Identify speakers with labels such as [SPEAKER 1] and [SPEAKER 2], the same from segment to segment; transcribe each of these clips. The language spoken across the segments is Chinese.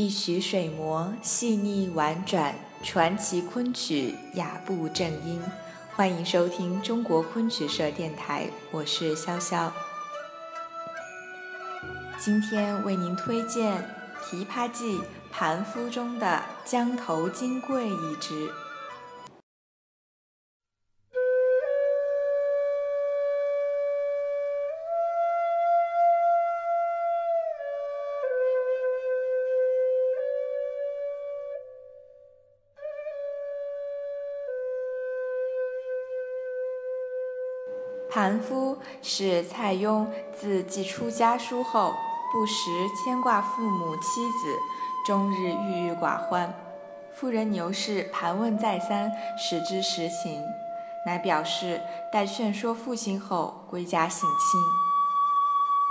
[SPEAKER 1] 一曲水磨细腻婉转，传奇昆曲雅步正音。欢迎收听中国昆曲社电台，我是潇潇。今天为您推荐《琵琶记·盘夫》中的江头金桂一支。夫是蔡邕自寄出家书后，不时牵挂父母妻子，终日郁郁寡欢。夫人牛氏盘问再三，始知实情，乃表示待劝说父亲后归家省亲。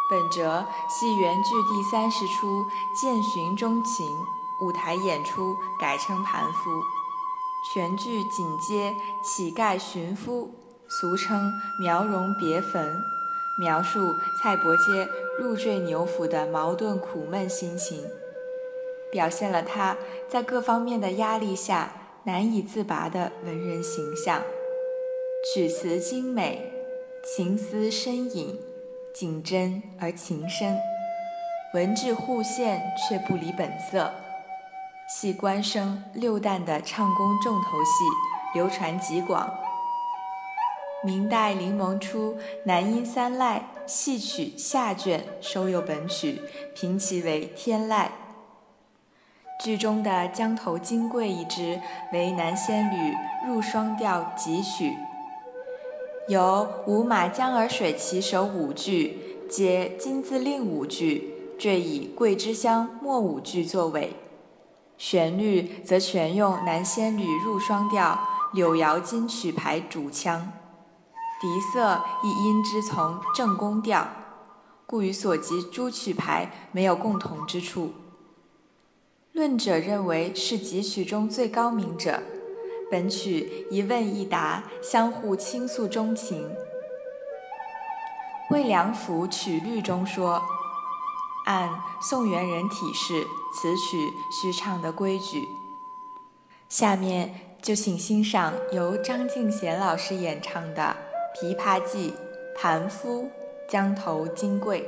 [SPEAKER 1] 本折系原剧第三十出《见寻》钟情，舞台演出改称盘夫，全剧紧接乞丐寻夫。俗称苗荣别坟，描述蔡伯喈入赘牛府的矛盾苦闷心情，表现了他在各方面的压力下难以自拔的文人形象。曲词精美，情思深隐，景真而情深，文质互现却不离本色。戏官声六旦的唱功重头戏流传极广。明代临蒙初，南音三赖戏曲下卷收有本曲，评其为天籁。剧中的江头金桂一支为南仙侣入双调集曲，由五马江儿水旗手五句接金字令五句，缀以桂枝香末五句作尾，旋律则全用南仙侣入双调柳瑶金曲牌主腔。笛色亦因之从正宫调，故与所及诸曲牌没有共同之处。论者认为是几曲中最高明者。本曲一问一答，相互倾诉衷情。魏良辅曲律中说：“按宋元人体式，此曲须唱的规矩。”下面就请欣赏由张敬贤老师演唱的。《琵琶记》盘夫，江头金桂。